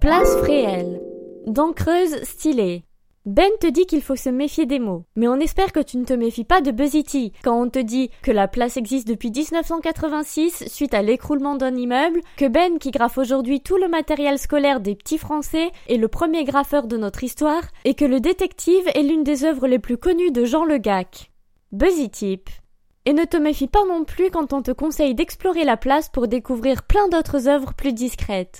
Place Fréhel. Dents creuses stylées. Ben te dit qu'il faut se méfier des mots, mais on espère que tu ne te méfies pas de Buzzity quand on te dit que la place existe depuis 1986 suite à l'écroulement d'un immeuble, que Ben qui graffe aujourd'hui tout le matériel scolaire des petits français est le premier graffeur de notre histoire et que le détective est l'une des œuvres les plus connues de Jean Le Gac. Buzzy Et ne te méfie pas non plus quand on te conseille d'explorer la place pour découvrir plein d'autres œuvres plus discrètes.